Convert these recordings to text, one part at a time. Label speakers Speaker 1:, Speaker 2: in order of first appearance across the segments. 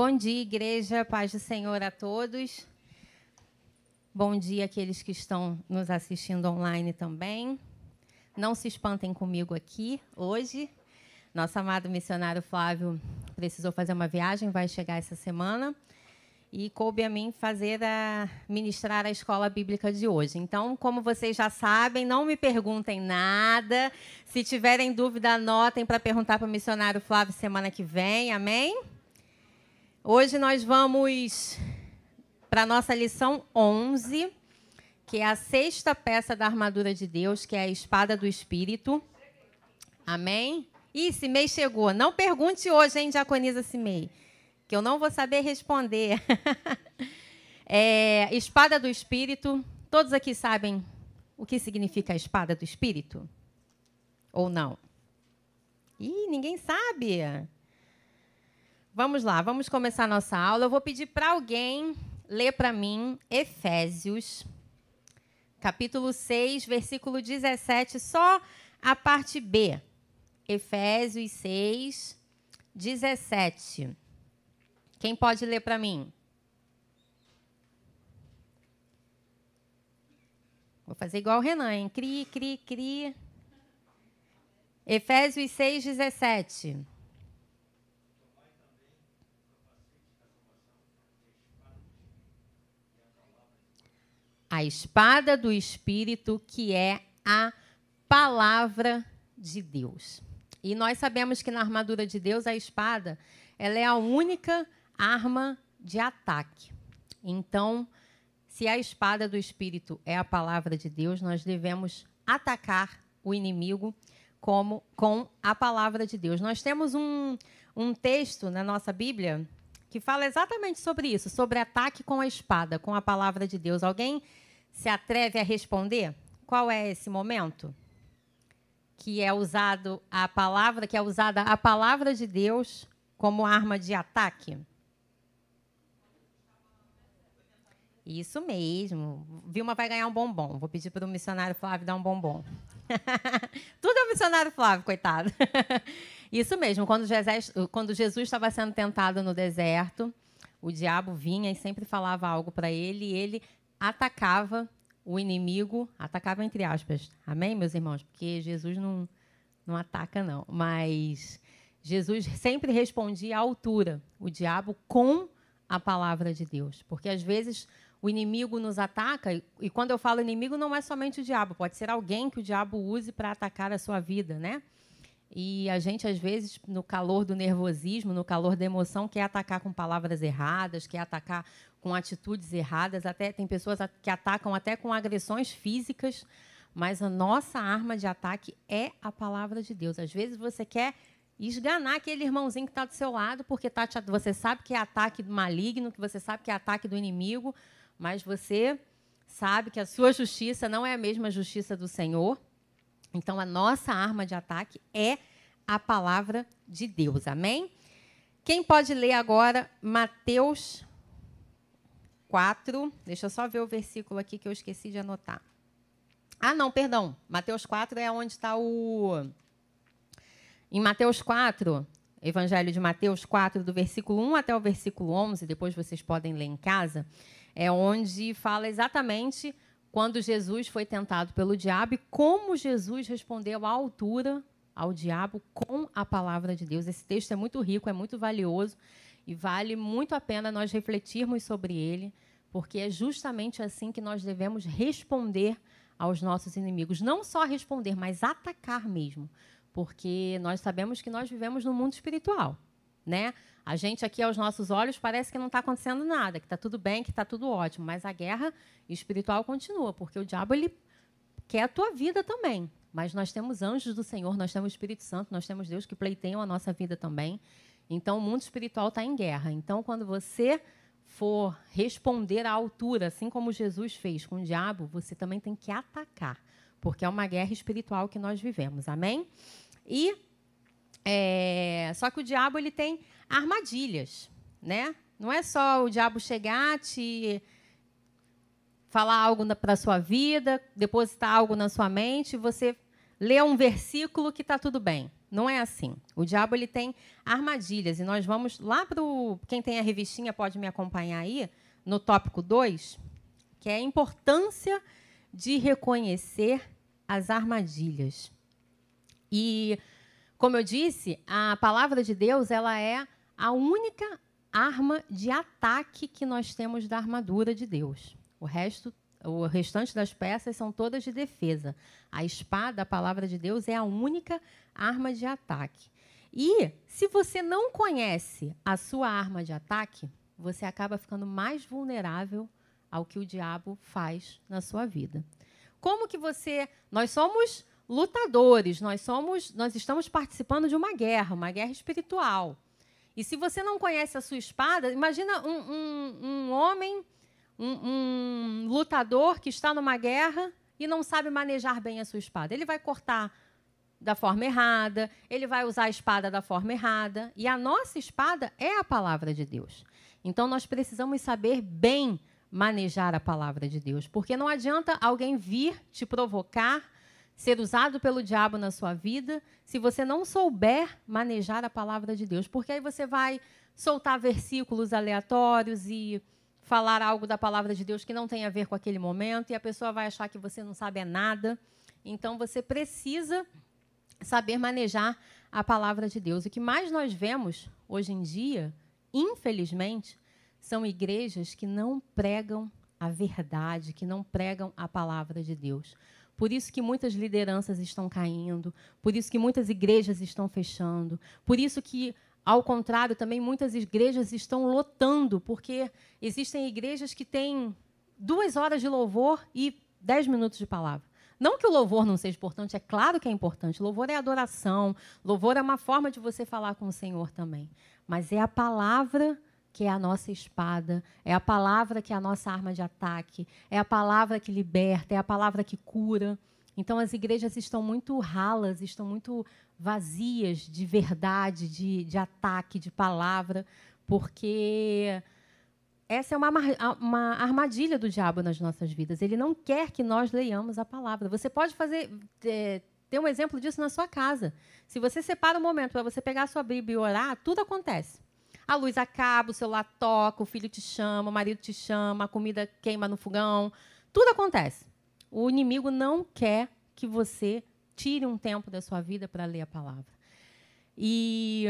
Speaker 1: Bom dia, igreja, paz do Senhor a todos. Bom dia àqueles que estão nos assistindo online também. Não se espantem comigo aqui hoje. Nosso amado missionário Flávio precisou fazer uma viagem, vai chegar essa semana. E coube a mim fazer a ministrar a escola bíblica de hoje. Então, como vocês já sabem, não me perguntem nada. Se tiverem dúvida, anotem para perguntar para o missionário Flávio semana que vem. Amém? Hoje nós vamos para a nossa lição 11, que é a sexta peça da armadura de Deus, que é a espada do Espírito. Amém? Ih, Cimei chegou. Não pergunte hoje, hein, Diaconisa Cimei, que eu não vou saber responder. é, espada do Espírito. Todos aqui sabem o que significa a espada do Espírito? Ou não? Ih, ninguém sabe. Vamos lá, vamos começar a nossa aula. Eu vou pedir para alguém ler para mim Efésios, capítulo 6, versículo 17, só a parte B. Efésios 6, 17. Quem pode ler para mim? Vou fazer igual o Renan, hein? Cri, cri, cri. Efésios 6, 17. A espada do Espírito, que é a palavra de Deus. E nós sabemos que na armadura de Deus, a espada ela é a única arma de ataque. Então, se a espada do Espírito é a palavra de Deus, nós devemos atacar o inimigo como com a palavra de Deus. Nós temos um, um texto na nossa Bíblia que fala exatamente sobre isso, sobre ataque com a espada, com a palavra de Deus. Alguém se atreve a responder? Qual é esse momento? Que é usado a palavra, que é usada a palavra de Deus como arma de ataque? Isso mesmo. Vilma vai ganhar um bombom. Vou pedir para o missionário Flávio dar um bombom. Tudo é o missionário Flávio, coitado. Isso mesmo. Quando Jesus, quando Jesus estava sendo tentado no deserto, o diabo vinha e sempre falava algo para ele e ele atacava o inimigo, atacava entre aspas. Amém, meus irmãos? Porque Jesus não, não ataca, não. Mas Jesus sempre respondia à altura, o diabo com a palavra de Deus. Porque às vezes o inimigo nos ataca, e quando eu falo inimigo, não é somente o diabo, pode ser alguém que o diabo use para atacar a sua vida, né? E a gente, às vezes, no calor do nervosismo, no calor da emoção, quer atacar com palavras erradas, quer atacar com atitudes erradas, até tem pessoas que atacam até com agressões físicas, mas a nossa arma de ataque é a palavra de Deus. Às vezes você quer esganar aquele irmãozinho que está do seu lado, porque tá, você sabe que é ataque maligno, que você sabe que é ataque do inimigo, mas você sabe que a sua justiça não é a mesma justiça do Senhor. Então, a nossa arma de ataque é a palavra de Deus. Amém? Quem pode ler agora Mateus 4? Deixa eu só ver o versículo aqui que eu esqueci de anotar. Ah, não, perdão. Mateus 4 é onde está o. Em Mateus 4, Evangelho de Mateus 4, do versículo 1 até o versículo 11, depois vocês podem ler em casa, é onde fala exatamente quando Jesus foi tentado pelo diabo e como Jesus respondeu à altura ao diabo com a palavra de Deus. Esse texto é muito rico, é muito valioso e vale muito a pena nós refletirmos sobre ele, porque é justamente assim que nós devemos responder aos nossos inimigos. Não só responder, mas atacar mesmo, porque nós sabemos que nós vivemos no mundo espiritual. Né? A gente aqui aos nossos olhos parece que não está acontecendo nada, que está tudo bem, que está tudo ótimo, mas a guerra espiritual continua, porque o diabo ele quer a tua vida também. Mas nós temos anjos do Senhor, nós temos Espírito Santo, nós temos Deus que pleiteiam a nossa vida também. Então o mundo espiritual está em guerra. Então quando você for responder à altura, assim como Jesus fez com o diabo, você também tem que atacar, porque é uma guerra espiritual que nós vivemos. Amém? E é, só que o diabo ele tem armadilhas, né? Não é só o diabo chegar, te falar algo para sua vida, depositar algo na sua mente, você lê um versículo que está tudo bem. Não é assim. O diabo ele tem armadilhas e nós vamos lá para quem tem a revistinha pode me acompanhar aí no tópico 2, que é a importância de reconhecer as armadilhas. E como eu disse, a palavra de Deus ela é a única arma de ataque que nós temos da armadura de Deus. O resto o restante das peças são todas de defesa. A espada, a palavra de Deus, é a única arma de ataque. E se você não conhece a sua arma de ataque, você acaba ficando mais vulnerável ao que o diabo faz na sua vida. Como que você, nós somos lutadores, nós somos, nós estamos participando de uma guerra, uma guerra espiritual. E se você não conhece a sua espada, imagina um, um, um homem um, um lutador que está numa guerra e não sabe manejar bem a sua espada. Ele vai cortar da forma errada, ele vai usar a espada da forma errada. E a nossa espada é a palavra de Deus. Então nós precisamos saber bem manejar a palavra de Deus, porque não adianta alguém vir te provocar, ser usado pelo diabo na sua vida, se você não souber manejar a palavra de Deus, porque aí você vai soltar versículos aleatórios e falar algo da palavra de Deus que não tem a ver com aquele momento e a pessoa vai achar que você não sabe é nada. Então você precisa saber manejar a palavra de Deus. O que mais nós vemos hoje em dia, infelizmente, são igrejas que não pregam a verdade, que não pregam a palavra de Deus. Por isso que muitas lideranças estão caindo, por isso que muitas igrejas estão fechando, por isso que ao contrário, também muitas igrejas estão lotando, porque existem igrejas que têm duas horas de louvor e dez minutos de palavra. Não que o louvor não seja importante, é claro que é importante. Louvor é adoração, louvor é uma forma de você falar com o Senhor também. Mas é a palavra que é a nossa espada, é a palavra que é a nossa arma de ataque, é a palavra que liberta, é a palavra que cura. Então as igrejas estão muito ralas, estão muito vazias de verdade, de, de ataque, de palavra, porque essa é uma, uma armadilha do diabo nas nossas vidas. Ele não quer que nós leiamos a palavra. Você pode fazer. É, ter um exemplo disso na sua casa. Se você separa um momento para você pegar a sua Bíblia e orar, tudo acontece. A luz acaba, o celular toca, o filho te chama, o marido te chama, a comida queima no fogão. Tudo acontece. O inimigo não quer que você tire um tempo da sua vida para ler a palavra. E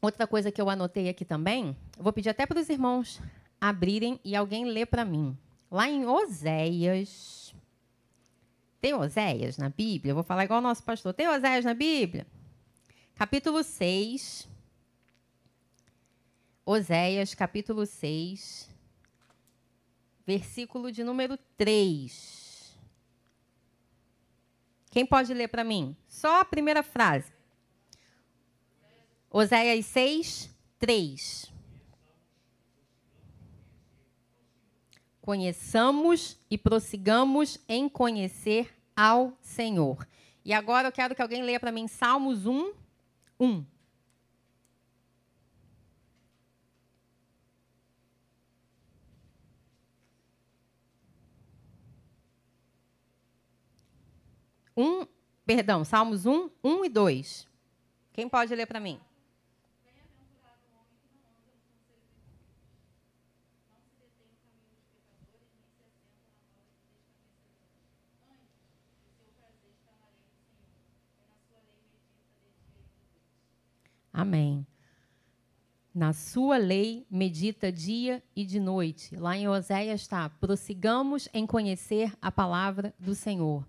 Speaker 1: outra coisa que eu anotei aqui também, vou pedir até para os irmãos abrirem e alguém ler para mim. Lá em Oséias. Tem Oséias na Bíblia? Eu vou falar igual o nosso pastor. Tem Oséias na Bíblia? Capítulo 6. Oséias, capítulo 6. Versículo de número 3. Quem pode ler para mim? Só a primeira frase. Oséias 6, 3. Conheçamos e prossigamos em conhecer ao Senhor. E agora eu quero que alguém leia para mim Salmos 1, 1. Um, perdão, Salmos 1, 1 e 2. Quem pode ler para mim? Amém. Na sua lei medita dia e de noite. Lá em Oséias está: prossigamos em conhecer a palavra do Senhor.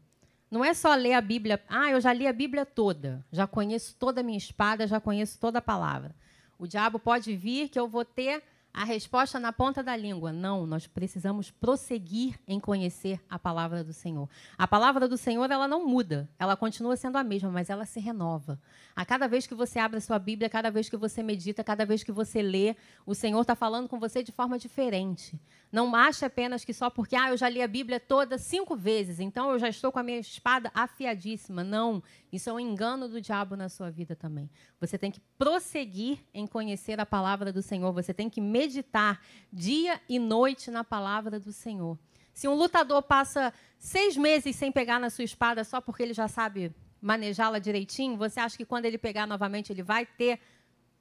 Speaker 1: Não é só ler a Bíblia. Ah, eu já li a Bíblia toda. Já conheço toda a minha espada, já conheço toda a palavra. O diabo pode vir que eu vou ter a resposta na ponta da língua. Não, nós precisamos prosseguir em conhecer a palavra do Senhor. A palavra do Senhor, ela não muda, ela continua sendo a mesma, mas ela se renova. A cada vez que você abre a sua Bíblia, cada vez que você medita, cada vez que você lê, o Senhor está falando com você de forma diferente. Não ache apenas que só porque ah, eu já li a Bíblia toda cinco vezes, então eu já estou com a minha espada afiadíssima. Não, isso é um engano do diabo na sua vida também. Você tem que prosseguir em conhecer a palavra do Senhor, você tem que meditar dia e noite na palavra do Senhor. Se um lutador passa seis meses sem pegar na sua espada só porque ele já sabe manejá-la direitinho? Você acha que quando ele pegar novamente ele vai ter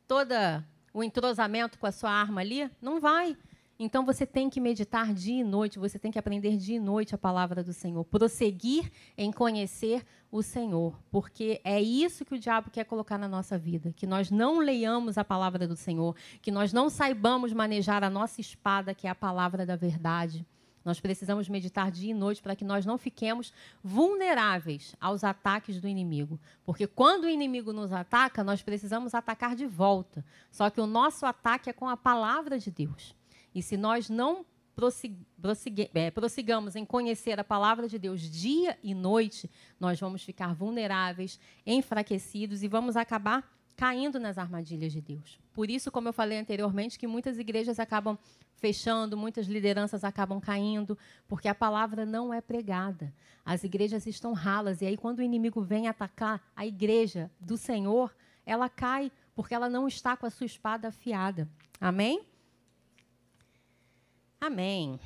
Speaker 1: toda o entrosamento com a sua arma ali? Não vai. Então você tem que meditar dia e noite, você tem que aprender dia e noite a palavra do Senhor, prosseguir em conhecer o Senhor, porque é isso que o diabo quer colocar na nossa vida, que nós não leiamos a palavra do Senhor, que nós não saibamos manejar a nossa espada, que é a palavra da verdade. Nós precisamos meditar dia e noite para que nós não fiquemos vulneráveis aos ataques do inimigo. Porque quando o inimigo nos ataca, nós precisamos atacar de volta. Só que o nosso ataque é com a palavra de Deus. E se nós não é, prossigamos em conhecer a palavra de Deus dia e noite, nós vamos ficar vulneráveis, enfraquecidos e vamos acabar caindo nas armadilhas de Deus. Por isso, como eu falei anteriormente, que muitas igrejas acabam fechando, muitas lideranças acabam caindo, porque a palavra não é pregada. As igrejas estão ralas e aí quando o inimigo vem atacar a igreja do Senhor, ela cai porque ela não está com a sua espada afiada. Amém? Amém.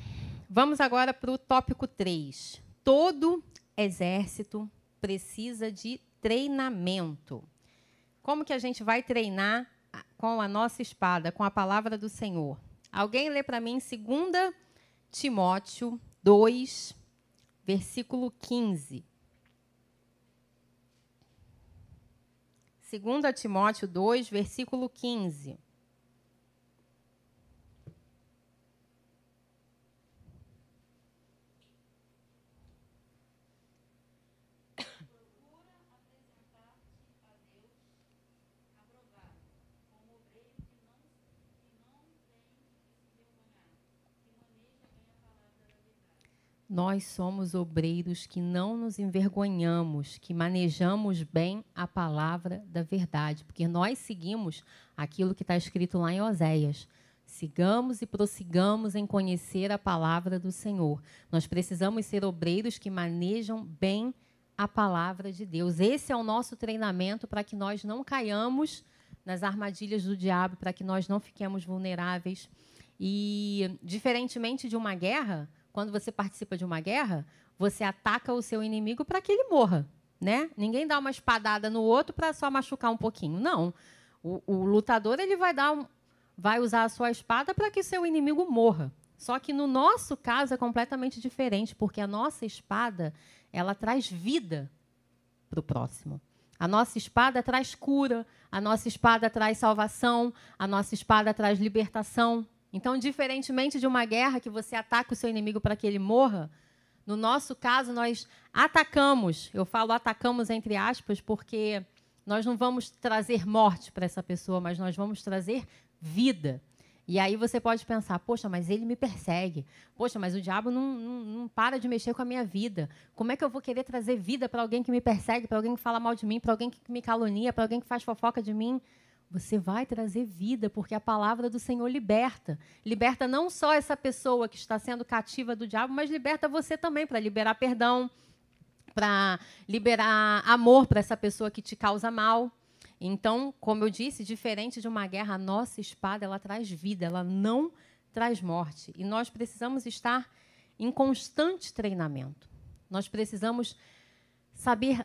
Speaker 1: Vamos agora para o tópico 3. Todo exército precisa de treinamento. Como que a gente vai treinar com a nossa espada, com a palavra do Senhor? Alguém lê para mim 2 Timóteo 2, versículo 15. 2 Timóteo 2, versículo 15. Nós somos obreiros que não nos envergonhamos, que manejamos bem a palavra da verdade, porque nós seguimos aquilo que está escrito lá em Oséias. Sigamos e prossigamos em conhecer a palavra do Senhor. Nós precisamos ser obreiros que manejam bem a palavra de Deus. Esse é o nosso treinamento para que nós não caiamos nas armadilhas do diabo, para que nós não fiquemos vulneráveis. E, diferentemente de uma guerra, quando você participa de uma guerra, você ataca o seu inimigo para que ele morra, né? Ninguém dá uma espadada no outro para só machucar um pouquinho. Não. O, o lutador ele vai dar um, vai usar a sua espada para que seu inimigo morra. Só que no nosso caso é completamente diferente, porque a nossa espada ela traz vida para o próximo. A nossa espada traz cura, a nossa espada traz salvação, a nossa espada traz libertação. Então, diferentemente de uma guerra que você ataca o seu inimigo para que ele morra, no nosso caso, nós atacamos. Eu falo atacamos entre aspas porque nós não vamos trazer morte para essa pessoa, mas nós vamos trazer vida. E aí você pode pensar, poxa, mas ele me persegue. Poxa, mas o diabo não, não, não para de mexer com a minha vida. Como é que eu vou querer trazer vida para alguém que me persegue, para alguém que fala mal de mim, para alguém que me calunia, para alguém que faz fofoca de mim? Você vai trazer vida, porque a palavra do Senhor liberta. Liberta não só essa pessoa que está sendo cativa do diabo, mas liberta você também para liberar perdão, para liberar amor para essa pessoa que te causa mal. Então, como eu disse, diferente de uma guerra, a nossa espada ela traz vida, ela não traz morte. E nós precisamos estar em constante treinamento. Nós precisamos saber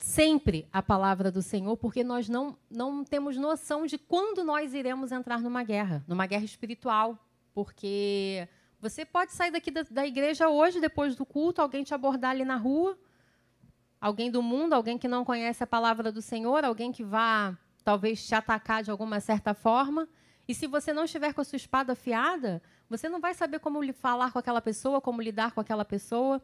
Speaker 1: sempre a palavra do Senhor, porque nós não, não temos noção de quando nós iremos entrar numa guerra, numa guerra espiritual. Porque você pode sair daqui da, da igreja hoje, depois do culto, alguém te abordar ali na rua, alguém do mundo, alguém que não conhece a palavra do Senhor, alguém que vá talvez te atacar de alguma certa forma. E se você não estiver com a sua espada afiada, você não vai saber como falar com aquela pessoa, como lidar com aquela pessoa.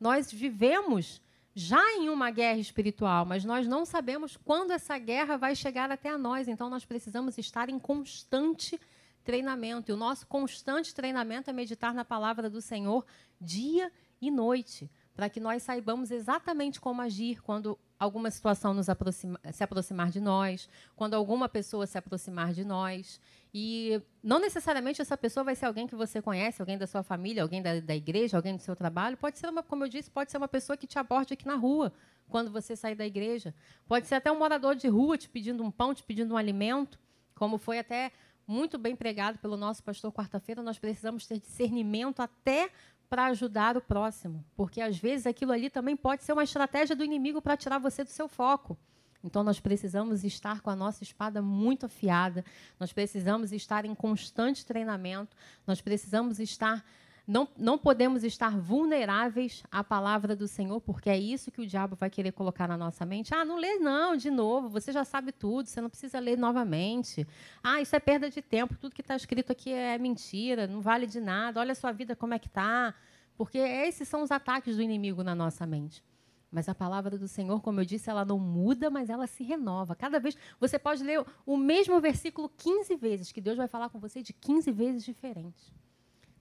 Speaker 1: Nós vivemos já em uma guerra espiritual, mas nós não sabemos quando essa guerra vai chegar até nós. Então, nós precisamos estar em constante treinamento. E o nosso constante treinamento é meditar na palavra do Senhor dia e noite, para que nós saibamos exatamente como agir quando alguma situação nos aproxima, se aproximar de nós, quando alguma pessoa se aproximar de nós. E não necessariamente essa pessoa vai ser alguém que você conhece, alguém da sua família, alguém da, da igreja, alguém do seu trabalho. Pode ser, uma, como eu disse, pode ser uma pessoa que te aborde aqui na rua, quando você sair da igreja. Pode ser até um morador de rua te pedindo um pão, te pedindo um alimento, como foi até muito bem pregado pelo nosso pastor quarta-feira. Nós precisamos ter discernimento até para ajudar o próximo, porque às vezes aquilo ali também pode ser uma estratégia do inimigo para tirar você do seu foco. Então nós precisamos estar com a nossa espada muito afiada, nós precisamos estar em constante treinamento, nós precisamos estar não, não podemos estar vulneráveis à palavra do Senhor, porque é isso que o diabo vai querer colocar na nossa mente. Ah, não lê não, de novo, você já sabe tudo, você não precisa ler novamente. Ah, isso é perda de tempo, tudo que está escrito aqui é mentira, não vale de nada, olha a sua vida como é que está. Porque esses são os ataques do inimigo na nossa mente. Mas a palavra do Senhor, como eu disse, ela não muda, mas ela se renova. Cada vez você pode ler o mesmo versículo 15 vezes, que Deus vai falar com você de 15 vezes diferentes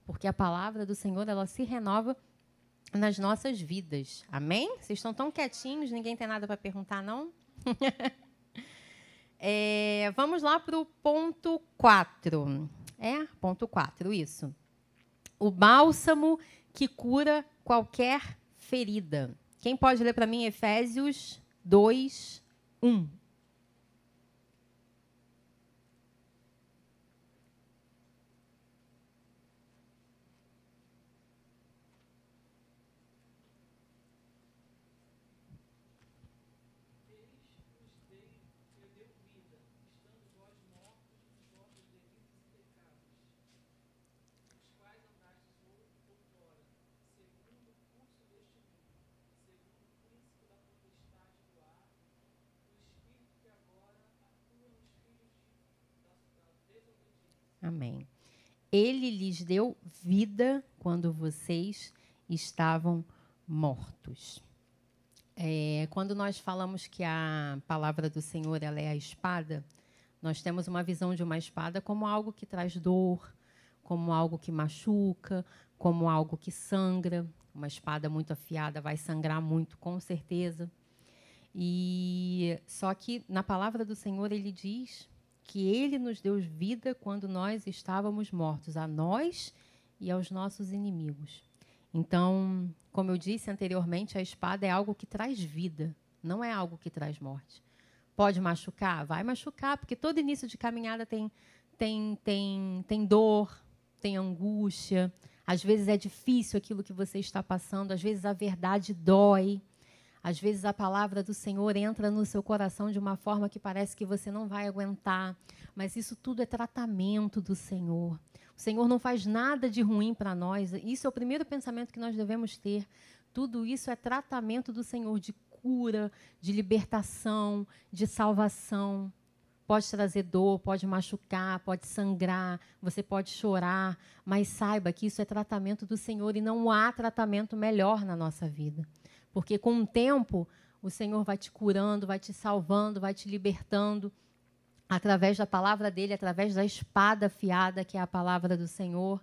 Speaker 1: porque a palavra do Senhor ela se renova nas nossas vidas. Amém? Vocês estão tão quietinhos, ninguém tem nada para perguntar, não? é, vamos lá para o ponto 4. É, ponto 4, isso. O bálsamo que cura qualquer ferida. Quem pode ler para mim Efésios 2, 1? Amém. Ele lhes deu vida quando vocês estavam mortos. É, quando nós falamos que a palavra do Senhor ela é a espada, nós temos uma visão de uma espada como algo que traz dor, como algo que machuca, como algo que sangra. Uma espada muito afiada vai sangrar muito, com certeza. E só que na palavra do Senhor ele diz que ele nos deu vida quando nós estávamos mortos, a nós e aos nossos inimigos. Então, como eu disse anteriormente, a espada é algo que traz vida, não é algo que traz morte. Pode machucar? Vai machucar, porque todo início de caminhada tem, tem, tem, tem dor, tem angústia. Às vezes é difícil aquilo que você está passando, às vezes a verdade dói. Às vezes a palavra do Senhor entra no seu coração de uma forma que parece que você não vai aguentar, mas isso tudo é tratamento do Senhor. O Senhor não faz nada de ruim para nós. Isso é o primeiro pensamento que nós devemos ter. Tudo isso é tratamento do Senhor de cura, de libertação, de salvação. Pode trazer dor, pode machucar, pode sangrar, você pode chorar, mas saiba que isso é tratamento do Senhor e não há tratamento melhor na nossa vida. Porque com o tempo, o Senhor vai te curando, vai te salvando, vai te libertando através da palavra dele, através da espada afiada, que é a palavra do Senhor.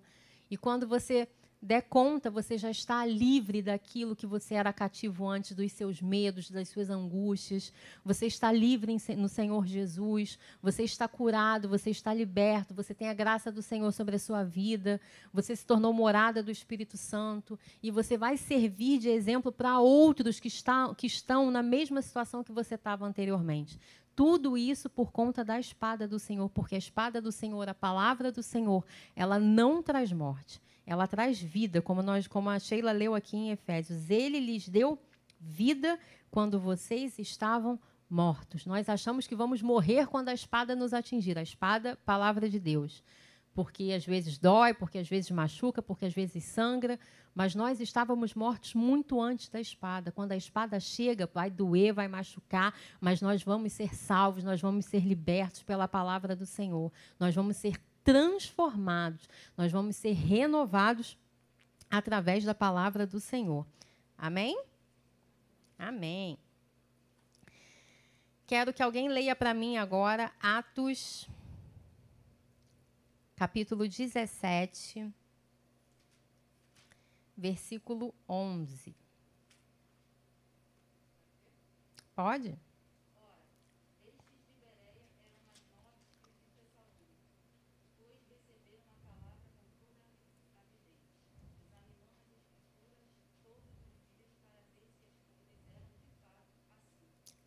Speaker 1: E quando você der conta, você já está livre daquilo que você era cativo antes, dos seus medos, das suas angústias. Você está livre no Senhor Jesus. Você está curado, você está liberto. Você tem a graça do Senhor sobre a sua vida. Você se tornou morada do Espírito Santo. E você vai servir de exemplo para outros que, está, que estão na mesma situação que você estava anteriormente. Tudo isso por conta da espada do Senhor, porque a espada do Senhor, a palavra do Senhor, ela não traz morte ela traz vida, como nós, como a Sheila leu aqui em Efésios. Ele lhes deu vida quando vocês estavam mortos. Nós achamos que vamos morrer quando a espada nos atingir. A espada, palavra de Deus. Porque às vezes dói, porque às vezes machuca, porque às vezes sangra, mas nós estávamos mortos muito antes da espada. Quando a espada chega, vai doer, vai machucar, mas nós vamos ser salvos, nós vamos ser libertos pela palavra do Senhor. Nós vamos ser transformados, nós vamos ser renovados através da palavra do Senhor. Amém? Amém. Quero que alguém leia para mim agora Atos, capítulo 17, versículo 11. Pode?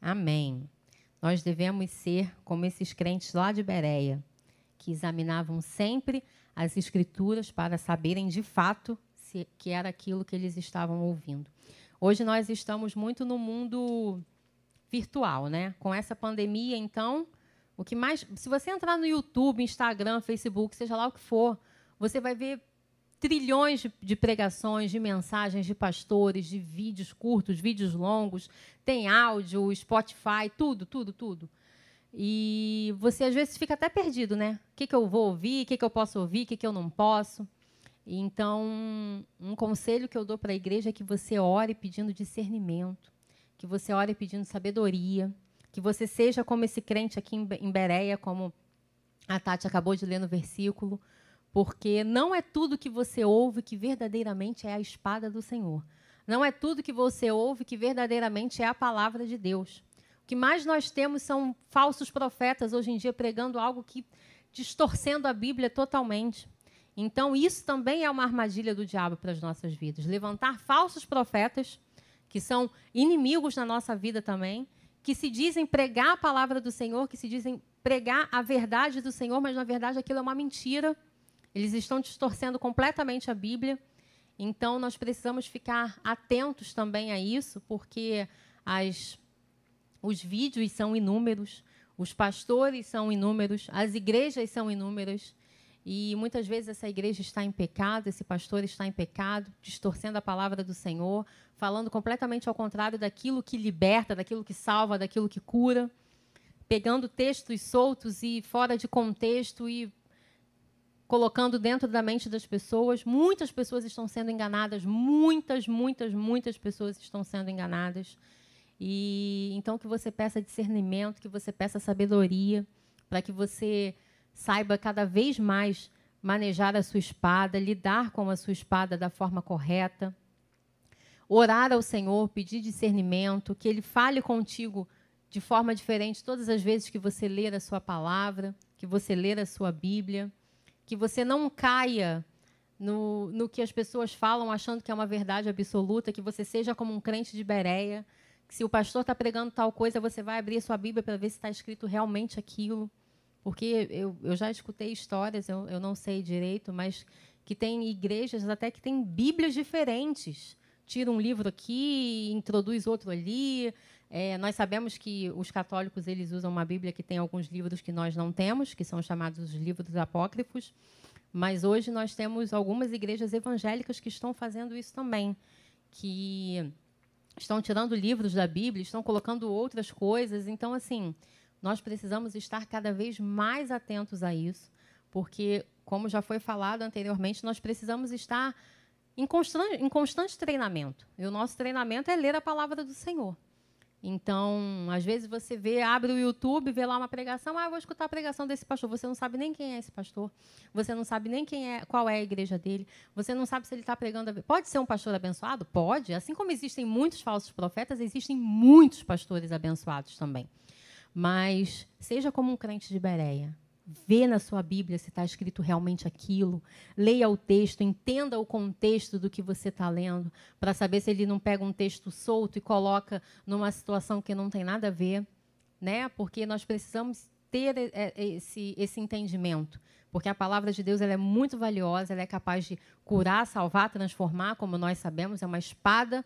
Speaker 1: Amém. Nós devemos ser como esses crentes lá de Bereia, que examinavam sempre as Escrituras para saberem de fato se que era aquilo que eles estavam ouvindo. Hoje nós estamos muito no mundo virtual, né? Com essa pandemia, então, o que mais, se você entrar no YouTube, Instagram, Facebook, seja lá o que for, você vai ver trilhões de, de, pregações, de mensagens de pastores, de vídeos curtos, vídeos longos, tem áudio, Spotify, tudo, tudo, tudo. E você às vezes fica até perdido, né? O que, que eu vou ouvir, o que, que eu posso ouvir, o que, que eu não posso. Então, um conselho que eu dou para a igreja é que você ore pedindo discernimento, que você ore pedindo sabedoria, que você seja como esse crente aqui em Bereia, como a Tati acabou de ler no versículo, porque não é tudo que você ouve que verdadeiramente é a espada do Senhor. Não é tudo que você ouve que verdadeiramente é a palavra de Deus. O que mais nós temos são falsos profetas hoje em dia pregando algo que distorcendo a Bíblia totalmente. Então, isso também é uma armadilha do diabo para as nossas vidas. Levantar falsos profetas, que são inimigos na nossa vida também, que se dizem pregar a palavra do Senhor, que se dizem pregar a verdade do Senhor, mas na verdade aquilo é uma mentira eles estão distorcendo completamente a Bíblia. Então, nós precisamos ficar atentos também a isso, porque as, os vídeos são inúmeros, os pastores são inúmeros, as igrejas são inúmeras. E muitas vezes essa igreja está em pecado, esse pastor está em pecado, distorcendo a palavra do Senhor, falando completamente ao contrário daquilo que liberta, daquilo que salva, daquilo que cura, pegando textos soltos e fora de contexto e colocando dentro da mente das pessoas. Muitas pessoas estão sendo enganadas, muitas, muitas, muitas pessoas estão sendo enganadas. E então que você peça discernimento, que você peça sabedoria, para que você saiba cada vez mais manejar a sua espada, lidar com a sua espada da forma correta. Orar ao Senhor, pedir discernimento, que ele fale contigo de forma diferente todas as vezes que você ler a sua palavra, que você ler a sua Bíblia que você não caia no, no que as pessoas falam achando que é uma verdade absoluta, que você seja como um crente de Bereia, que se o pastor está pregando tal coisa, você vai abrir a sua Bíblia para ver se está escrito realmente aquilo. Porque eu, eu já escutei histórias, eu, eu não sei direito, mas que tem igrejas até que têm Bíblias diferentes. Tira um livro aqui, introduz outro ali. É, nós sabemos que os católicos eles usam uma Bíblia que tem alguns livros que nós não temos, que são chamados os livros apócrifos. Mas hoje nós temos algumas igrejas evangélicas que estão fazendo isso também, que estão tirando livros da Bíblia, estão colocando outras coisas. Então, assim, nós precisamos estar cada vez mais atentos a isso, porque, como já foi falado anteriormente, nós precisamos estar em constante, em constante treinamento. E o nosso treinamento é ler a palavra do Senhor. Então, às vezes você vê, abre o YouTube, vê lá uma pregação, ah, vou escutar a pregação desse pastor. Você não sabe nem quem é esse pastor. Você não sabe nem quem é, qual é a igreja dele. Você não sabe se ele está pregando. Pode ser um pastor abençoado? Pode. Assim como existem muitos falsos profetas, existem muitos pastores abençoados também. Mas seja como um crente de Bereia. Vê na sua Bíblia se está escrito realmente aquilo. Leia o texto, entenda o contexto do que você está lendo, para saber se ele não pega um texto solto e coloca numa situação que não tem nada a ver, né? Porque nós precisamos ter esse, esse entendimento, porque a palavra de Deus ela é muito valiosa, ela é capaz de curar, salvar, transformar, como nós sabemos, é uma espada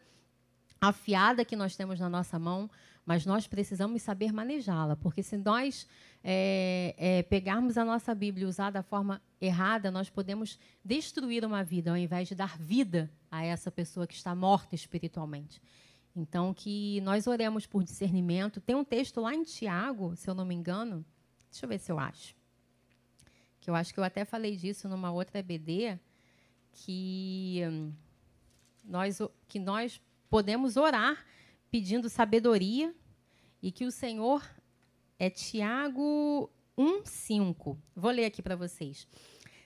Speaker 1: afiada que nós temos na nossa mão, mas nós precisamos saber manejá-la, porque se nós é, é, pegarmos a nossa Bíblia e usar da forma errada, nós podemos destruir uma vida, ao invés de dar vida a essa pessoa que está morta espiritualmente. Então, que nós oremos por discernimento. Tem um texto lá em Tiago, se eu não me engano, deixa eu ver se eu acho. Que eu acho que eu até falei disso numa outra EBD, que nós, que nós podemos orar pedindo sabedoria e que o Senhor é Tiago 1:5. Vou ler aqui para vocês.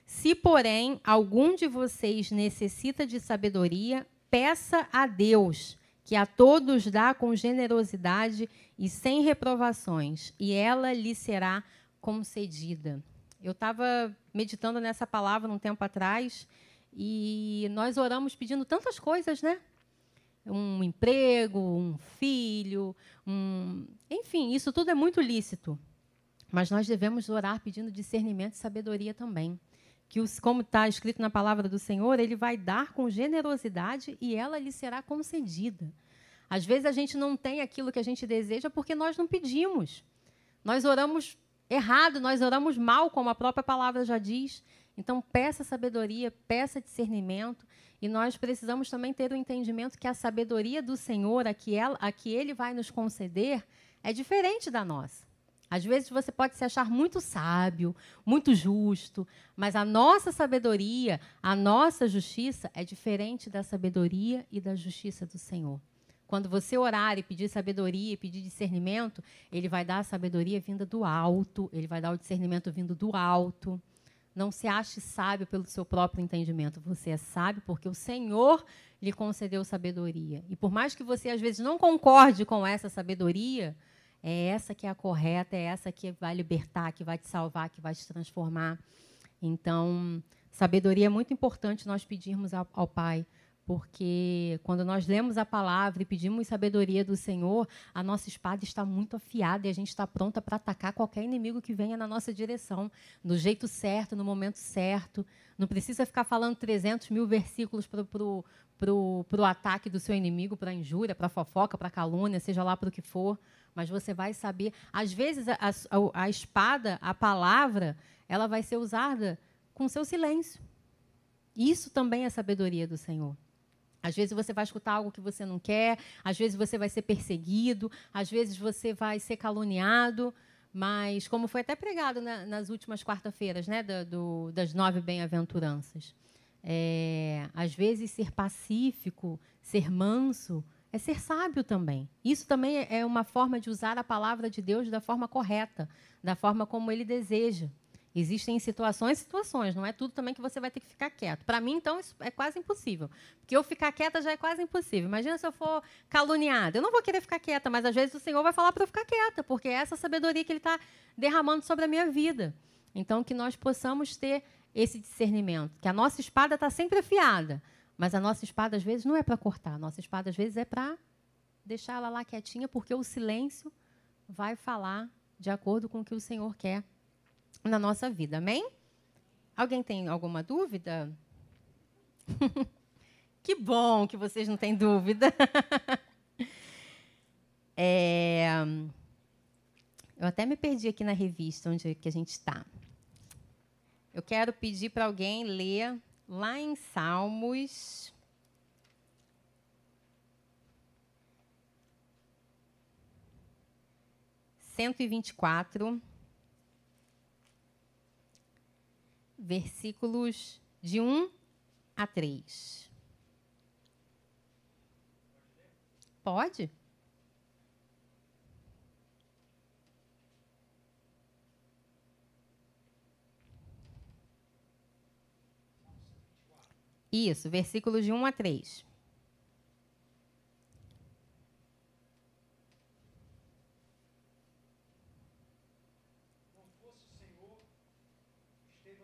Speaker 1: Se, porém, algum de vocês necessita de sabedoria, peça a Deus, que a todos dá com generosidade e sem reprovações, e ela lhe será concedida. Eu estava meditando nessa palavra um tempo atrás e nós oramos pedindo tantas coisas, né? Um emprego, um filho, um... enfim, isso tudo é muito lícito. Mas nós devemos orar pedindo discernimento e sabedoria também. que, os, como está escrito na palavra do Senhor, ele vai dar com generosidade e ela lhe será concedida. Às vezes a gente não tem aquilo que a gente deseja porque nós não pedimos. Nós oramos errado, nós oramos mal, como a própria palavra já diz. Então, peça sabedoria, peça discernimento. E nós precisamos também ter o entendimento que a sabedoria do Senhor, a que, ela, a que Ele vai nos conceder, é diferente da nossa. Às vezes você pode se achar muito sábio, muito justo, mas a nossa sabedoria, a nossa justiça é diferente da sabedoria e da justiça do Senhor. Quando você orar e pedir sabedoria e pedir discernimento, ele vai dar a sabedoria vinda do alto, ele vai dar o discernimento vindo do alto. Não se ache sábio pelo seu próprio entendimento. Você é sábio porque o Senhor lhe concedeu sabedoria. E por mais que você às vezes não concorde com essa sabedoria, é essa que é a correta, é essa que vai libertar, que vai te salvar, que vai te transformar. Então, sabedoria é muito importante nós pedirmos ao, ao Pai, porque quando nós lemos a palavra e pedimos sabedoria do Senhor, a nossa espada está muito afiada e a gente está pronta para atacar qualquer inimigo que venha na nossa direção, do jeito certo, no momento certo. Não precisa ficar falando 300 mil versículos para o ataque do seu inimigo, para a injúria, para a fofoca, para a calúnia, seja lá para o que for mas você vai saber. Às vezes, a, a, a espada, a palavra, ela vai ser usada com seu silêncio. Isso também é sabedoria do Senhor. Às vezes você vai escutar algo que você não quer, às vezes você vai ser perseguido, às vezes você vai ser caluniado, mas como foi até pregado na, nas últimas quarta-feiras, né, do, das nove bem-aventuranças, é, às vezes ser pacífico, ser manso, é ser sábio também. Isso também é uma forma de usar a palavra de Deus da forma correta, da forma como ele deseja. Existem situações situações, não é tudo também que você vai ter que ficar quieto. Para mim, então, isso é quase impossível. Porque eu ficar quieta já é quase impossível. Imagina se eu for caluniada. Eu não vou querer ficar quieta, mas às vezes o Senhor vai falar para eu ficar quieta, porque é essa sabedoria que Ele está derramando sobre a minha vida. Então, que nós possamos ter esse discernimento, que a nossa espada está sempre afiada, mas a nossa espada, às vezes, não é para cortar. A nossa espada, às vezes, é para deixar ela lá quietinha, porque o silêncio vai falar de acordo com o que o Senhor quer na nossa vida. Amém? Alguém tem alguma dúvida? que bom que vocês não têm dúvida. é... Eu até me perdi aqui na revista onde que a gente está. Eu quero pedir para alguém ler lá em Salmos. Cento e vinte e quatro, versículos de um a três. Pode? Isso, versículos de 1 a 3.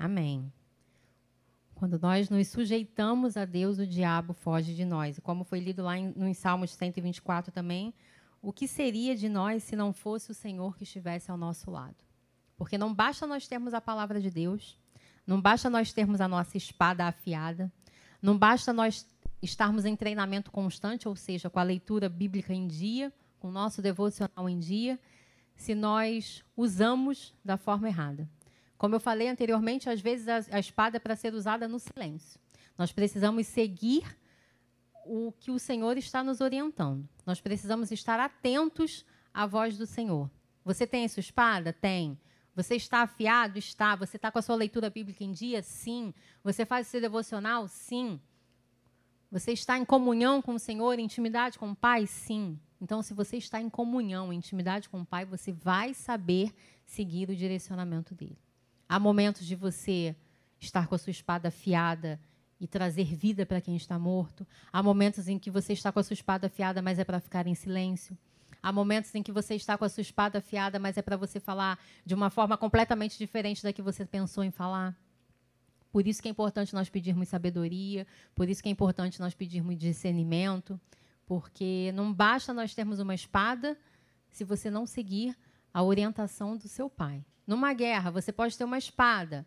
Speaker 1: Amém. Quando nós nos sujeitamos a Deus, o diabo foge de nós. Como foi lido lá em, no Salmos 124 também, o que seria de nós se não fosse o Senhor que estivesse ao nosso lado? Porque não basta nós termos a palavra de Deus, não basta nós termos a nossa espada afiada, não basta nós estarmos em treinamento constante, ou seja, com a leitura bíblica em dia, com o nosso devocional em dia, se nós usamos da forma errada. Como eu falei anteriormente, às vezes a, a espada é para ser usada no silêncio. Nós precisamos seguir o que o Senhor está nos orientando. Nós precisamos estar atentos à voz do Senhor. Você tem a sua espada? Tem. Você está afiado? Está. Você está com a sua leitura bíblica em dia? Sim. Você faz o seu devocional? Sim. Você está em comunhão com o Senhor, intimidade com o Pai? Sim. Então, se você está em comunhão, intimidade com o Pai, você vai saber seguir o direcionamento dele. Há momentos de você estar com a sua espada afiada e trazer vida para quem está morto. Há momentos em que você está com a sua espada afiada, mas é para ficar em silêncio. Há momentos em que você está com a sua espada afiada, mas é para você falar de uma forma completamente diferente da que você pensou em falar. Por isso que é importante nós pedirmos sabedoria, por isso que é importante nós pedirmos discernimento, porque não basta nós termos uma espada se você não seguir a orientação do seu pai. Numa guerra, você pode ter uma espada.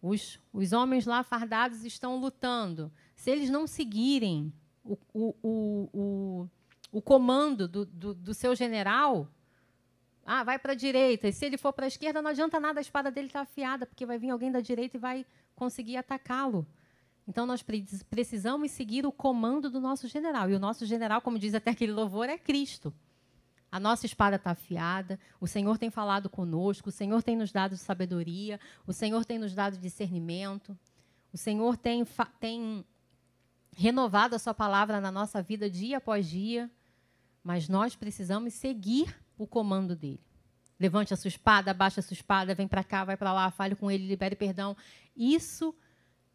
Speaker 1: Os, os homens lá fardados estão lutando. Se eles não seguirem o, o, o, o, o comando do, do, do seu general, ah, vai para a direita. E se ele for para a esquerda, não adianta nada, a espada dele está afiada, porque vai vir alguém da direita e vai conseguir atacá-lo. Então, nós precisamos seguir o comando do nosso general. E o nosso general, como diz até aquele louvor, é Cristo. A nossa espada está afiada, o Senhor tem falado conosco, o Senhor tem nos dado sabedoria, o Senhor tem nos dado discernimento, o Senhor tem, tem renovado a Sua palavra na nossa vida dia após dia, mas nós precisamos seguir o comando dele. Levante a sua espada, abaixe a sua espada, vem para cá, vai para lá, fale com ele, libere perdão. Isso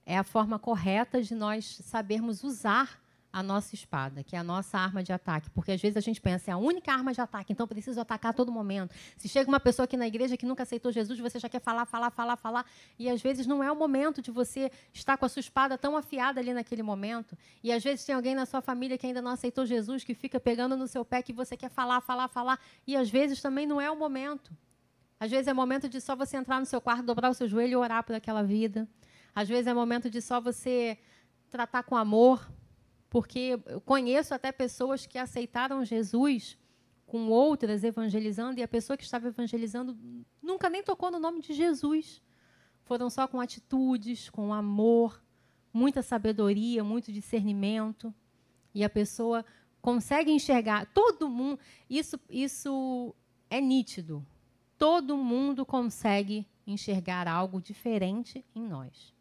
Speaker 1: é a forma correta de nós sabermos usar a nossa espada, que é a nossa arma de ataque. Porque às vezes a gente pensa, é a única arma de ataque, então preciso atacar a todo momento. Se chega uma pessoa aqui na igreja que nunca aceitou Jesus, você já quer falar, falar, falar, falar. E às vezes não é o momento de você estar com a sua espada tão afiada ali naquele momento. E às vezes tem alguém na sua família que ainda não aceitou Jesus, que fica pegando no seu pé, que você quer falar, falar, falar. E às vezes também não é o momento. Às vezes é momento de só você entrar no seu quarto, dobrar o seu joelho e orar por aquela vida. Às vezes é momento de só você tratar com amor, porque eu conheço até pessoas que aceitaram Jesus com outras evangelizando e a pessoa que estava evangelizando nunca nem tocou no nome de Jesus. Foram só com atitudes, com amor, muita sabedoria, muito discernimento. E a pessoa consegue enxergar todo mundo. Isso, isso é nítido. Todo mundo consegue enxergar algo diferente em nós.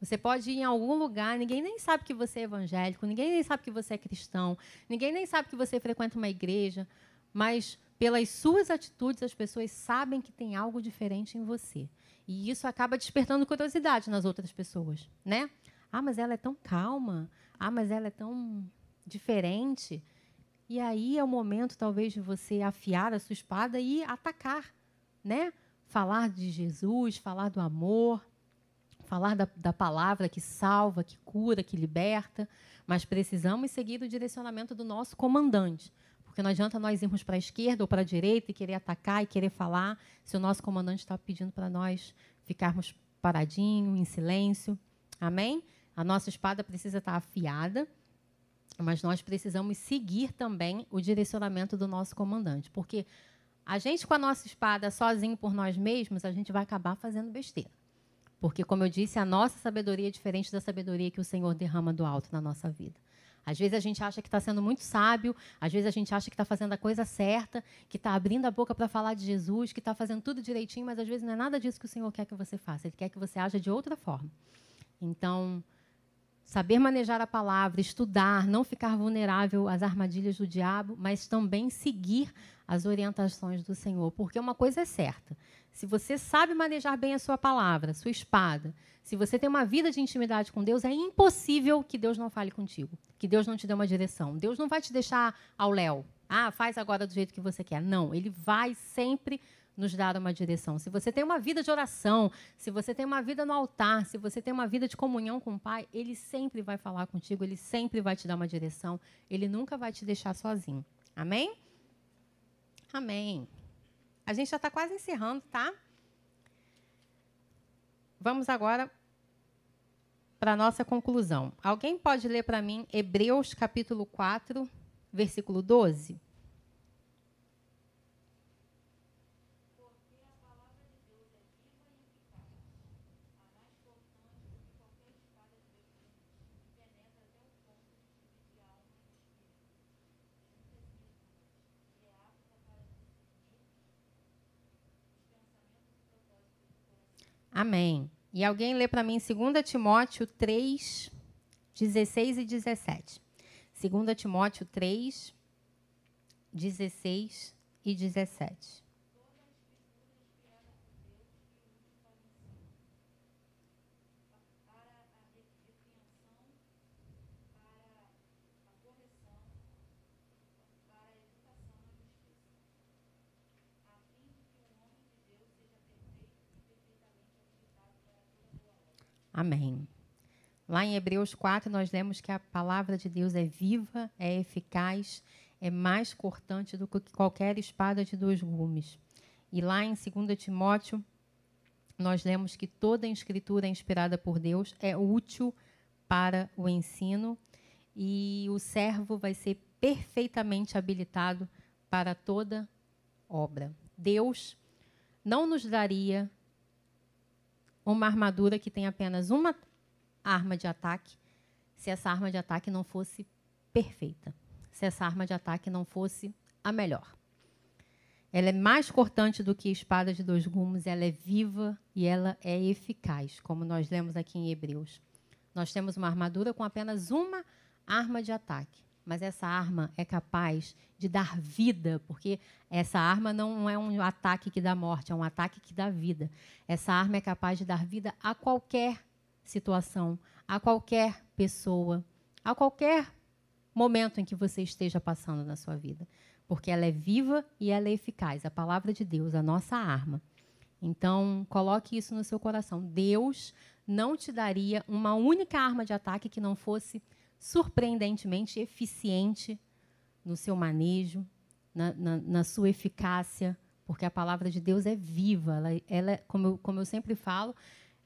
Speaker 1: Você pode ir em algum lugar, ninguém nem sabe que você é evangélico, ninguém nem sabe que você é cristão, ninguém nem sabe que você frequenta uma igreja, mas pelas suas atitudes as pessoas sabem que tem algo diferente em você. E isso acaba despertando curiosidade nas outras pessoas, né? Ah, mas ela é tão calma. Ah, mas ela é tão diferente. E aí é o momento, talvez, de você afiar a sua espada e atacar, né? Falar de Jesus, falar do amor, falar da, da palavra que salva, que cura, que liberta, mas precisamos seguir o direcionamento do nosso comandante. Porque não adianta nós irmos para a esquerda ou para a direita e querer atacar e querer falar, se o nosso comandante está pedindo para nós ficarmos paradinho, em silêncio. Amém? A nossa espada precisa estar afiada, mas nós precisamos seguir também o direcionamento do nosso comandante. Porque a gente, com a nossa espada sozinho por nós mesmos, a gente vai acabar fazendo besteira. Porque, como eu disse, a nossa sabedoria é diferente da sabedoria que o Senhor derrama do alto na nossa vida. Às vezes a gente acha que está sendo muito sábio, às vezes a gente acha que está fazendo a coisa certa, que está abrindo a boca para falar de Jesus, que está fazendo tudo direitinho, mas às vezes não é nada disso que o Senhor quer que você faça. Ele quer que você haja de outra forma. Então, saber manejar a palavra, estudar, não ficar vulnerável às armadilhas do diabo, mas também seguir as orientações do Senhor. Porque uma coisa é certa: se você sabe manejar bem a sua palavra, sua espada, se você tem uma vida de intimidade com Deus, é impossível que Deus não fale contigo, que Deus não te dê uma direção. Deus não vai te deixar ao léu. Ah, faz agora do jeito que você quer. Não, ele vai sempre nos dar uma direção. Se você tem uma vida de oração, se você tem uma vida no altar, se você tem uma vida de comunhão com o Pai, ele sempre vai falar contigo, ele sempre vai te dar uma direção, ele nunca vai te deixar sozinho. Amém? Amém. A gente já está quase encerrando, tá? Vamos agora para a nossa conclusão. Alguém pode ler para mim Hebreus capítulo 4, versículo 12? Amém. E alguém lê para mim 2 Timóteo 3, 16 e 17. 2 Timóteo 3, 16 e 17. Amém. Lá em Hebreus 4, nós lemos que a palavra de Deus é viva, é eficaz, é mais cortante do que qualquer espada de dois gumes. E lá em 2 Timóteo, nós lemos que toda a escritura inspirada por Deus é útil para o ensino e o servo vai ser perfeitamente habilitado para toda obra. Deus não nos daria uma armadura que tem apenas uma arma de ataque, se essa arma de ataque não fosse perfeita, se essa arma de ataque não fosse a melhor. Ela é mais cortante do que espada de dois gumes, ela é viva e ela é eficaz, como nós lemos aqui em Hebreus. Nós temos uma armadura com apenas uma arma de ataque mas essa arma é capaz de dar vida, porque essa arma não é um ataque que dá morte, é um ataque que dá vida. Essa arma é capaz de dar vida a qualquer situação, a qualquer pessoa, a qualquer momento em que você esteja passando na sua vida, porque ela é viva e ela é eficaz. A palavra de Deus, a nossa arma. Então, coloque isso no seu coração. Deus não te daria uma única arma de ataque que não fosse surpreendentemente eficiente no seu manejo, na, na, na, sua eficácia, porque a palavra de Deus é viva. Ela, ela como, eu, como eu sempre falo,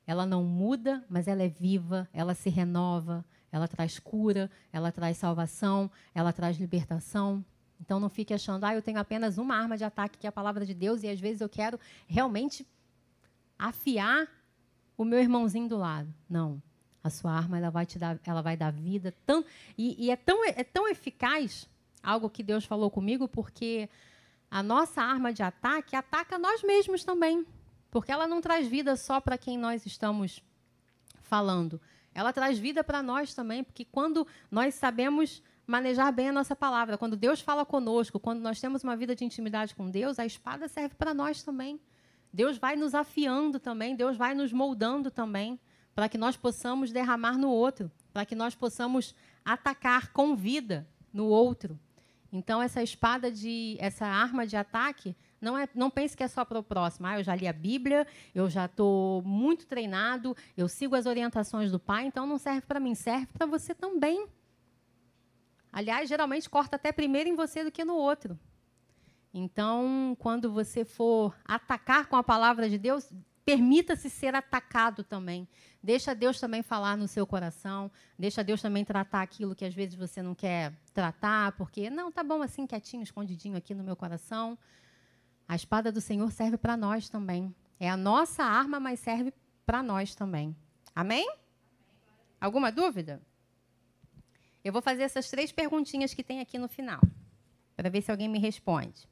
Speaker 1: ela não muda, mas ela é viva, ela se renova, ela traz cura, ela traz salvação, ela traz libertação. Então não fique achando, ah, eu tenho apenas uma arma de ataque que é a palavra de Deus e às vezes eu quero realmente afiar o meu irmãozinho do lado. Não. A sua arma ela vai te dar, ela vai dar vida tão e, e é tão é tão eficaz algo que Deus falou comigo porque a nossa arma de ataque ataca nós mesmos também, porque ela não traz vida só para quem nós estamos falando. Ela traz vida para nós também, porque quando nós sabemos manejar bem a nossa palavra, quando Deus fala conosco, quando nós temos uma vida de intimidade com Deus, a espada serve para nós também. Deus vai nos afiando também, Deus vai nos moldando também para que nós possamos derramar no outro, para que nós possamos atacar com vida no outro. Então essa espada de essa arma de ataque não é, não pense que é só para o próximo. Ah, eu já li a Bíblia, eu já estou muito treinado, eu sigo as orientações do Pai, então não serve para mim, serve para você também. Aliás, geralmente corta até primeiro em você do que no outro. Então, quando você for atacar com a palavra de Deus, permita-se ser atacado também. Deixa Deus também falar no seu coração, deixa Deus também tratar aquilo que às vezes você não quer tratar, porque não, tá bom assim, quietinho, escondidinho aqui no meu coração. A espada do Senhor serve para nós também. É a nossa arma, mas serve para nós também. Amém? Alguma dúvida? Eu vou fazer essas três perguntinhas que tem aqui no final, para ver se alguém me responde.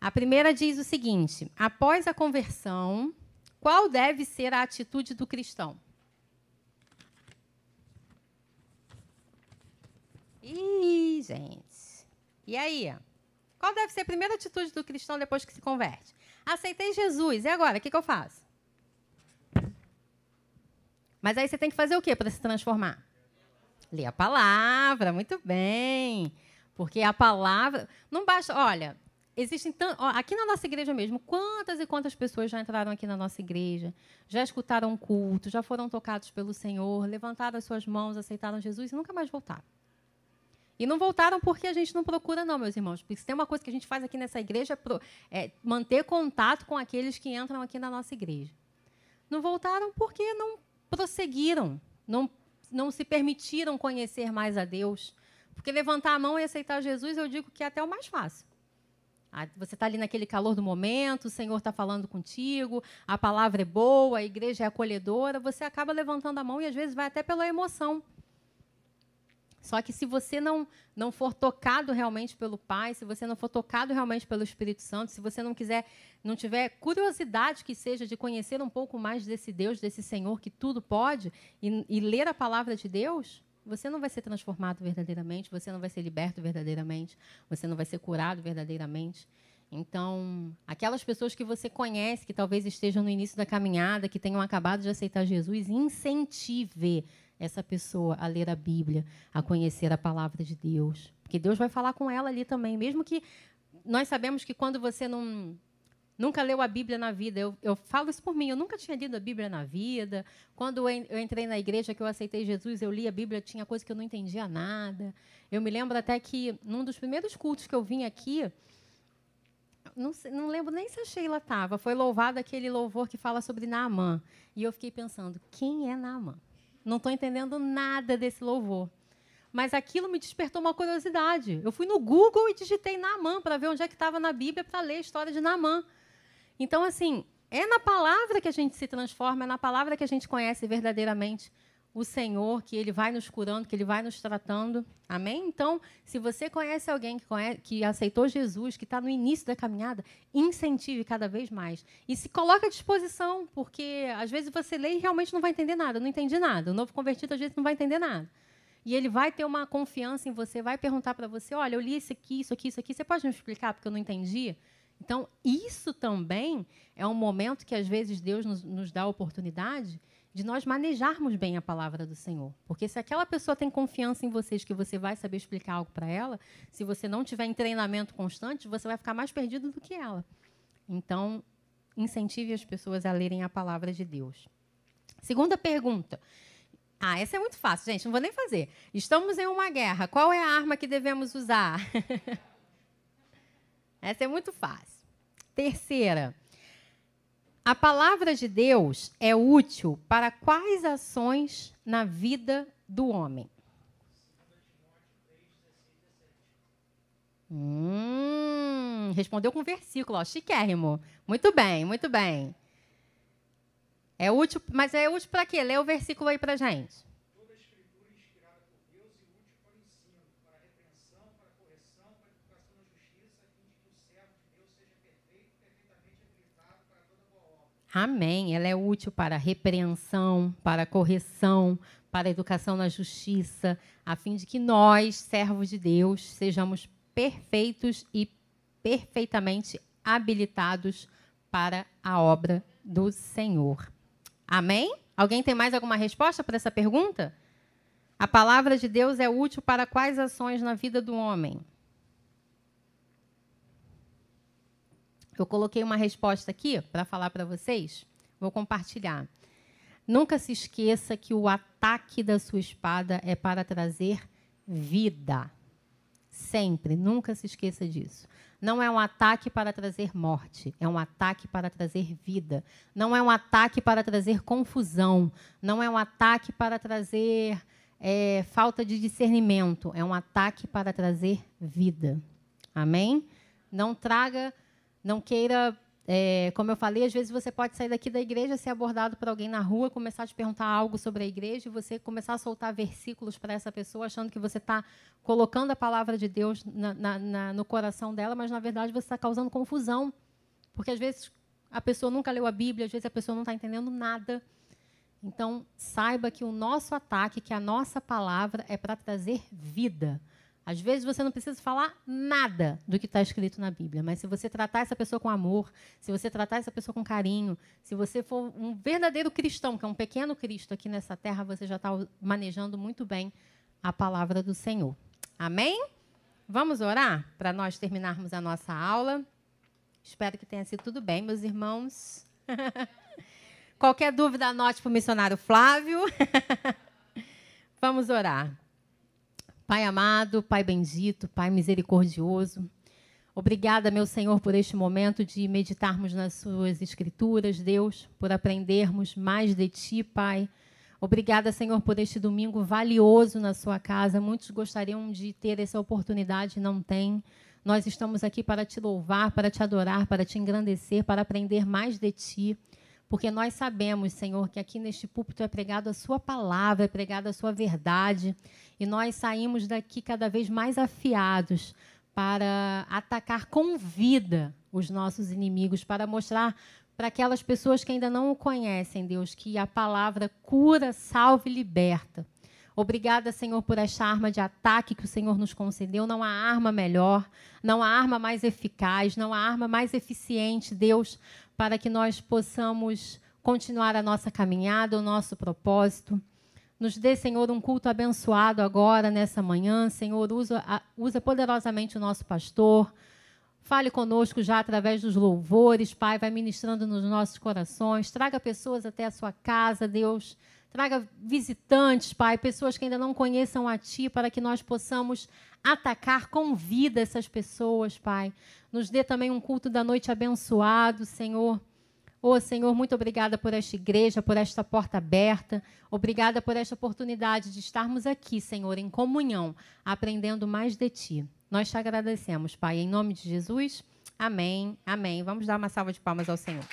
Speaker 1: A primeira diz o seguinte: após a conversão, qual deve ser a atitude do cristão? Ih, gente. E aí? Qual deve ser a primeira atitude do cristão depois que se converte? Aceitei Jesus. E agora? O que, que eu faço? Mas aí você tem que fazer o quê para se transformar? Ler a palavra, muito bem. Porque a palavra. Não basta. Olha, existem aqui na nossa igreja mesmo, quantas e quantas pessoas já entraram aqui na nossa igreja, já escutaram um culto, já foram tocados pelo Senhor, levantaram as suas mãos, aceitaram Jesus e nunca mais voltaram. E não voltaram porque a gente não procura, não, meus irmãos. Porque se tem uma coisa que a gente faz aqui nessa igreja é, é manter contato com aqueles que entram aqui na nossa igreja. Não voltaram porque não prosseguiram, não, não se permitiram conhecer mais a Deus. Porque levantar a mão e aceitar Jesus, eu digo que é até o mais fácil. Ah, você está ali naquele calor do momento, o Senhor está falando contigo, a palavra é boa, a igreja é acolhedora, você acaba levantando a mão e às vezes vai até pela emoção. Só que se você não, não for tocado realmente pelo Pai, se você não for tocado realmente pelo Espírito Santo, se você não quiser, não tiver curiosidade que seja de conhecer um pouco mais desse Deus, desse Senhor que tudo pode, e, e ler a palavra de Deus, você não vai ser transformado verdadeiramente, você não vai ser liberto verdadeiramente, você não vai ser curado verdadeiramente. Então, aquelas pessoas que você conhece, que talvez estejam no início da caminhada, que tenham acabado de aceitar Jesus, incentive essa pessoa a ler a Bíblia, a conhecer a palavra de Deus. Porque Deus vai falar com ela ali também. Mesmo que nós sabemos que quando você não, nunca leu a Bíblia na vida, eu, eu falo isso por mim, eu nunca tinha lido a Bíblia na vida. Quando eu entrei na igreja, que eu aceitei Jesus, eu li a Bíblia, tinha coisa que eu não entendia nada. Eu me lembro até que, num dos primeiros cultos que eu vim aqui, não, não, lembro nem se a Sheila estava. Foi louvado aquele louvor que fala sobre Naamã. E eu fiquei pensando, quem é Naamã? Não estou entendendo nada desse louvor. Mas aquilo me despertou uma curiosidade. Eu fui no Google e digitei Naamã para ver onde é que estava na Bíblia para ler a história de Naamã. Então, assim, é na palavra que a gente se transforma, é na palavra que a gente conhece verdadeiramente o Senhor, que Ele vai nos curando, que Ele vai nos tratando. Amém? Então, se você conhece alguém que, conhece, que aceitou Jesus, que está no início da caminhada, incentive cada vez mais. E se coloque à disposição, porque às vezes você lê e realmente não vai entender nada. não entendi nada. O novo convertido às vezes não vai entender nada. E ele vai ter uma confiança em você, vai perguntar para você: olha, eu li isso aqui, isso aqui, isso aqui, você pode me explicar porque eu não entendi? Então, isso também é um momento que às vezes Deus nos, nos dá a oportunidade de nós manejarmos bem a palavra do Senhor. Porque se aquela pessoa tem confiança em vocês que você vai saber explicar algo para ela, se você não tiver em treinamento constante, você vai ficar mais perdido do que ela. Então, incentive as pessoas a lerem a palavra de Deus. Segunda pergunta. Ah, essa é muito fácil, gente, não vou nem fazer. Estamos em uma guerra. Qual é a arma que devemos usar? essa é muito fácil. Terceira. A palavra de Deus é útil para quais ações na vida do homem? Hum, respondeu com versículo, ó, chiquérrimo. Muito bem, muito bem. É útil, mas é útil para quê? Lê o versículo aí para gente. Amém. Ela é útil para repreensão, para correção, para educação na justiça, a fim de que nós, servos de Deus, sejamos perfeitos e perfeitamente habilitados para a obra do Senhor. Amém? Alguém tem mais alguma resposta para essa pergunta? A palavra de Deus é útil para quais ações na vida do homem? Eu coloquei uma resposta aqui para falar para vocês. Vou compartilhar. Nunca se esqueça que o ataque da sua espada é para trazer vida. Sempre, nunca se esqueça disso. Não é um ataque para trazer morte, é um ataque para trazer vida. Não é um ataque para trazer confusão, não é um ataque para trazer é, falta de discernimento, é um ataque para trazer vida. Amém? Não traga não queira, é, como eu falei, às vezes você pode sair daqui da igreja, ser abordado por alguém na rua, começar a te perguntar algo sobre a igreja e você começar a soltar versículos para essa pessoa, achando que você está colocando a palavra de Deus na, na, na, no coração dela, mas na verdade você está causando confusão. Porque às vezes a pessoa nunca leu a Bíblia, às vezes a pessoa não está entendendo nada. Então, saiba que o nosso ataque, que a nossa palavra é para trazer vida. Às vezes você não precisa falar nada do que está escrito na Bíblia, mas se você tratar essa pessoa com amor, se você tratar essa pessoa com carinho, se você for um verdadeiro cristão, que é um pequeno Cristo aqui nessa terra, você já está manejando muito bem a palavra do Senhor. Amém? Vamos orar para nós terminarmos a nossa aula. Espero que tenha sido tudo bem, meus irmãos. Qualquer dúvida, anote para o missionário Flávio. Vamos orar. Pai amado, Pai bendito, Pai misericordioso, obrigada, meu Senhor, por este momento de meditarmos nas Suas Escrituras, Deus, por aprendermos mais de Ti, Pai. Obrigada, Senhor, por este domingo valioso na Sua casa. Muitos gostariam de ter essa oportunidade e não têm. Nós estamos aqui para te louvar, para te adorar, para te engrandecer, para aprender mais de Ti. Porque nós sabemos, Senhor, que aqui neste púlpito é pregado a Sua palavra, é pregada a Sua verdade, e nós saímos daqui cada vez mais afiados para atacar com vida os nossos inimigos, para mostrar para aquelas pessoas que ainda não o conhecem, Deus, que a palavra cura, salva e liberta. Obrigada, Senhor, por esta arma de ataque que o Senhor nos concedeu. Não há arma melhor, não há arma mais eficaz, não há arma mais eficiente, Deus, para que nós possamos continuar a nossa caminhada, o nosso propósito. Nos dê, Senhor, um culto abençoado agora, nessa manhã. Senhor, usa, usa poderosamente o nosso pastor. Fale conosco já através dos louvores, Pai, vai ministrando nos nossos corações. Traga pessoas até a sua casa, Deus. Traga visitantes, Pai, pessoas que ainda não conheçam a Ti, para que nós possamos atacar com vida essas pessoas, Pai. Nos dê também um culto da noite abençoado, Senhor. Oh, Senhor, muito obrigada por esta igreja, por esta porta aberta. Obrigada por esta oportunidade de estarmos aqui, Senhor, em comunhão, aprendendo mais de Ti. Nós te agradecemos, Pai, em nome de Jesus. Amém. Amém. Vamos dar uma salva de palmas ao Senhor.